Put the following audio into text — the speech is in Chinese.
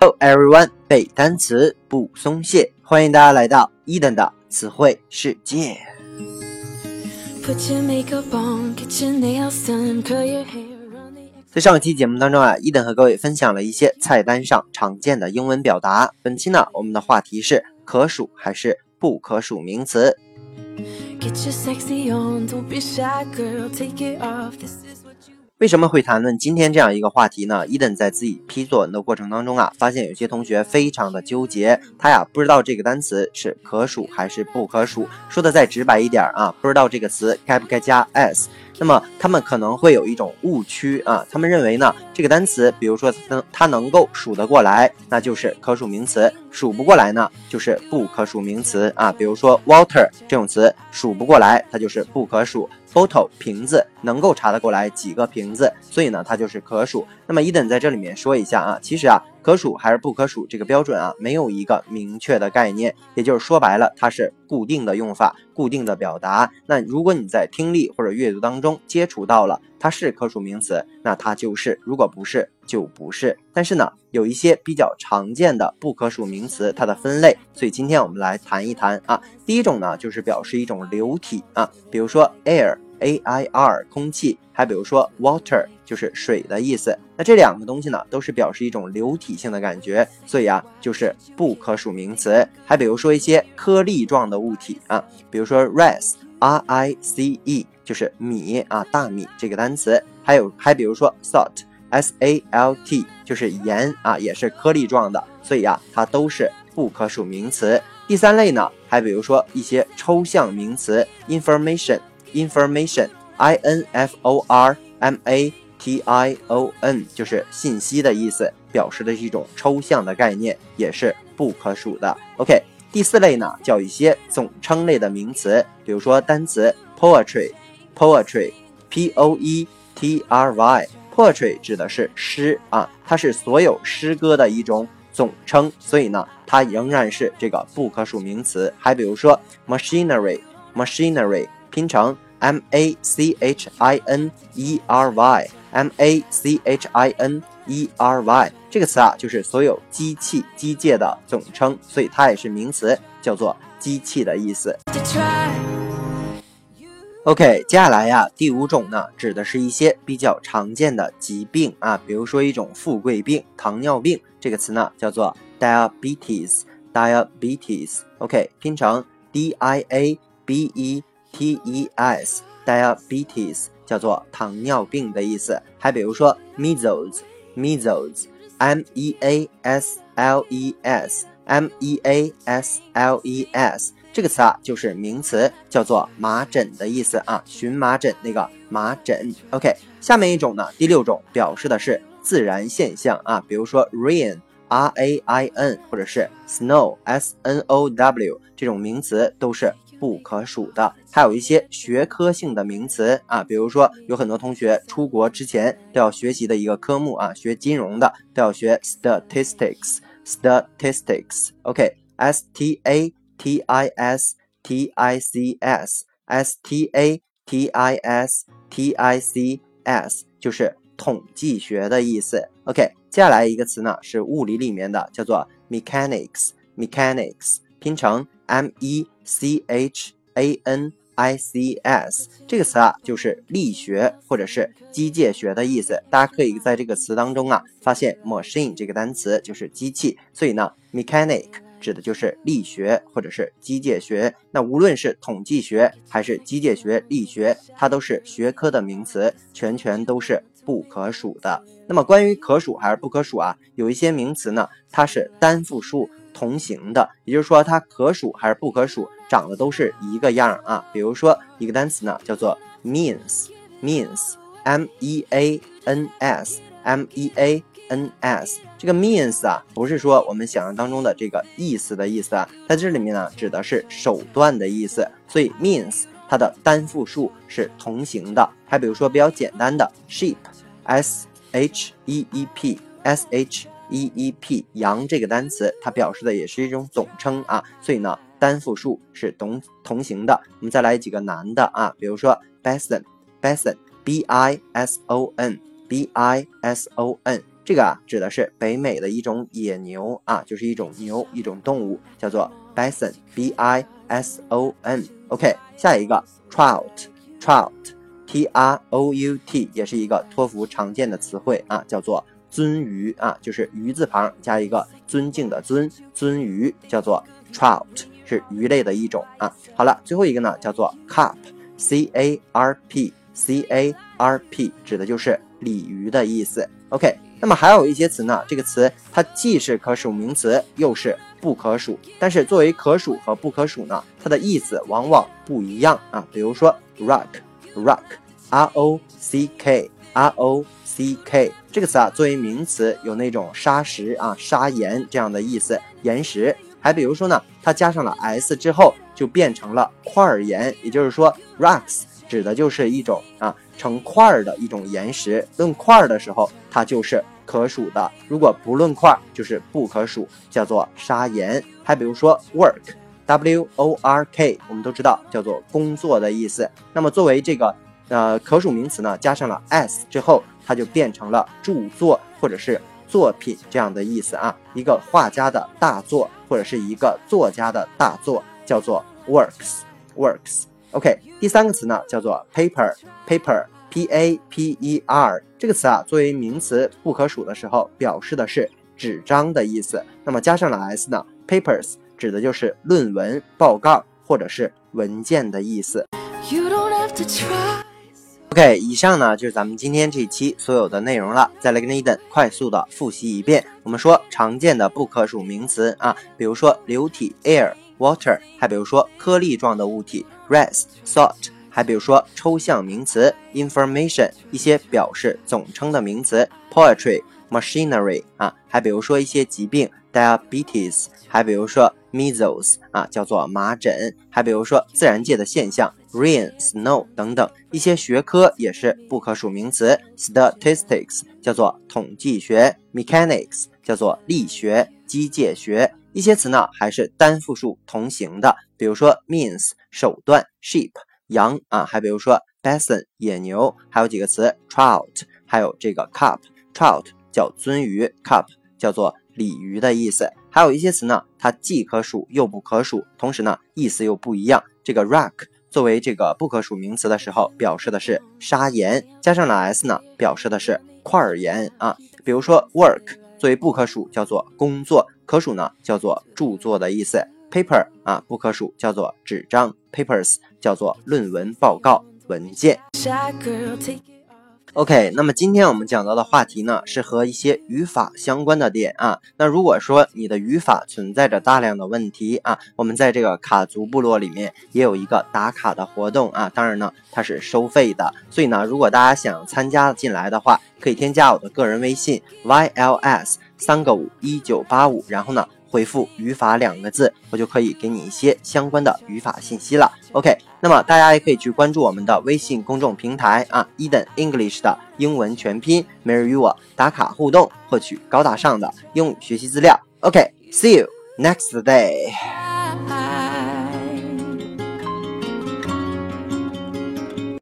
Hello everyone，背单词不松懈，欢迎大家来到伊登的词汇世界。在上期节目当中啊，伊登和各位分享了一些菜单上常见的英文表达。本期呢，我们的话题是可数还是不可数名词。为什么会谈论今天这样一个话题呢？伊登在自己批作文的过程当中啊，发现有些同学非常的纠结，他呀不知道这个单词是可数还是不可数。说的再直白一点啊，不知道这个词该不该加 s。那么他们可能会有一种误区啊，他们认为呢，这个单词，比如说它能它能够数得过来，那就是可数名词；数不过来呢，就是不可数名词啊。比如说 water 这种词，数不过来，它就是不可数。bottle 瓶子能够查得过来几个瓶子，所以呢，它就是可数。那么 Eden 在这里面说一下啊，其实啊，可数还是不可数这个标准啊，没有一个明确的概念，也就是说白了，它是固定的用法、固定的表达。那如果你在听力或者阅读当中接触到了，它是可数名词，那它就是；如果不是，就不是。但是呢，有一些比较常见的不可数名词，它的分类，所以今天我们来谈一谈啊。第一种呢，就是表示一种流体啊，比如说 air。A I R 空气，还比如说 water 就是水的意思。那这两个东西呢，都是表示一种流体性的感觉，所以啊，就是不可数名词。还比如说一些颗粒状的物体啊，比如说 rice R I C E 就是米啊，大米这个单词。还有还比如说 salt S A L T 就是盐啊，也是颗粒状的，所以啊，它都是不可数名词。第三类呢，还比如说一些抽象名词 information。Information, I N F O R M A T I O N，就是信息的意思，表示的是一种抽象的概念，也是不可数的。OK，第四类呢，叫一些总称类的名词，比如说单词 poetry，poetry，P O E T R Y，poetry 指的是诗啊，它是所有诗歌的一种总称，所以呢，它仍然是这个不可数名词。还比如说 machinery，machinery。拼成 m a c h i n e r y M A C H I N e r y 这个词啊，就是所有机器、机械的总称，所以它也是名词，叫做机器的意思。OK，接下来呀，第五种呢，指的是一些比较常见的疾病啊，比如说一种富贵病，糖尿病，这个词呢叫做 diabetes，diabetes。OK，拼成 d i a b e。T E S diabetes 叫做糖尿病的意思，还比如说 measles measles M E A S L E S M E A S L E S 这个词啊就是名词，叫做麻疹的意思啊，荨麻疹那个麻疹。OK，下面一种呢，第六种表示的是自然现象啊，比如说 rain R A I N 或者是 snow S N O W 这种名词都是。不可数的，还有一些学科性的名词啊，比如说有很多同学出国之前都要学习的一个科目啊，学金融的都要学 statistics，statistics，OK，S T A T I S T I C S，S T A T I S T I C S，就是统计学的意思。OK，接下来一个词呢是物理里面的，叫做 mechanics，mechanics，拼成。M e c h a n i c s 这个词啊，就是力学或者是机械学的意思。大家可以在这个词当中啊，发现 machine 这个单词就是机器，所以呢，mechanic 指的就是力学或者是机械学。那无论是统计学还是机械学、力学，它都是学科的名词，全全都是不可数的。那么关于可数还是不可数啊，有一些名词呢，它是单复数。同形的，也就是说它可数还是不可数，长得都是一个样啊。比如说一个单词呢，叫做 means，means，m e a n s，m e a n s。这个 means 啊，不是说我们想象当中的这个意思的意思啊，在这里面呢，指的是手段的意思。所以 means 它的单复数是同形的。还比如说比较简单的 sheep，s h e e p，s h。E e p 羊这个单词，它表示的也是一种总称啊，所以呢，单复数是同同形的。我们再来几个难的啊，比如说 bison，bison，b i s o n，b i s o n，这个啊指的是北美的一种野牛啊，就是一种牛，一种动物，叫做 bison，b i s o n。OK，下一个 trout，trout，t r o u t，也是一个托福常见的词汇啊，叫做鳟鱼啊，就是鱼字旁加一个尊敬的尊，鳟鱼叫做 trout，是鱼类的一种啊。好了，最后一个呢叫做 carp，c a r p，c a r p，指的就是鲤鱼的意思。OK。那么还有一些词呢，这个词它既是可数名词，又是不可数。但是作为可数和不可数呢，它的意思往往不一样啊。比如说 rock，rock，r o c k，r o D K 这个词啊，作为名词有那种沙石啊、砂岩这样的意思，岩石。还比如说呢，它加上了 s 之后，就变成了块岩，也就是说 rocks 指的就是一种啊。成块儿的一种岩石，论块儿的时候，它就是可数的；如果不论块儿，就是不可数，叫做砂岩。还比如说 work，w o r k，我们都知道叫做工作的意思。那么作为这个呃可数名词呢，加上了 s 之后，它就变成了著作或者是作品这样的意思啊。一个画家的大作或者是一个作家的大作，叫做 works，works。OK，第三个词呢叫做 paper，paper，p a p e r 这个词啊，作为名词不可数的时候，表示的是纸张的意思。那么加上了 s 呢，papers 指的就是论文、报告或者是文件的意思。OK，以上呢就是咱们今天这一期所有的内容了。再来跟伊登快速的复习一遍。我们说常见的不可数名词啊，比如说流体 air，water，还比如说颗粒状的物体。Rice, salt，还比如说抽象名词 information，一些表示总称的名词 poetry, machinery 啊，还比如说一些疾病 diabetes，还比如说 measles 啊，叫做麻疹，还比如说自然界的现象 rain, snow 等等，一些学科也是不可数名词 statistics，叫做统计学 mechanics，叫做力学机械学。一些词呢还是单复数同形的，比如说 means 手段，sheep 羊啊，还比如说 bison 野牛，还有几个词 trout，还有这个 carp，trout 叫鳟鱼，carp 叫做鲤鱼的意思。还有一些词呢，它既可数又不可数，同时呢意思又不一样。这个 rock 作为这个不可数名词的时候，表示的是砂岩，加上了 s 呢，表示的是块岩啊。比如说 work。作为不可数叫做工作，可数呢叫做著作的意思。paper 啊不可数叫做纸张，papers 叫做论文报告文件。OK，那么今天我们讲到的话题呢，是和一些语法相关的点啊。那如果说你的语法存在着大量的问题啊，我们在这个卡族部落里面也有一个打卡的活动啊。当然呢，它是收费的，所以呢，如果大家想参加进来的话，可以添加我的个人微信 yls 三个五一九八五，然后呢。回复“语法”两个字，我就可以给你一些相关的语法信息了。OK，那么大家也可以去关注我们的微信公众平台啊，Eden English 的英文全拼，每日与我打卡互动，获取高大上的英语学习资料。OK，see you next day。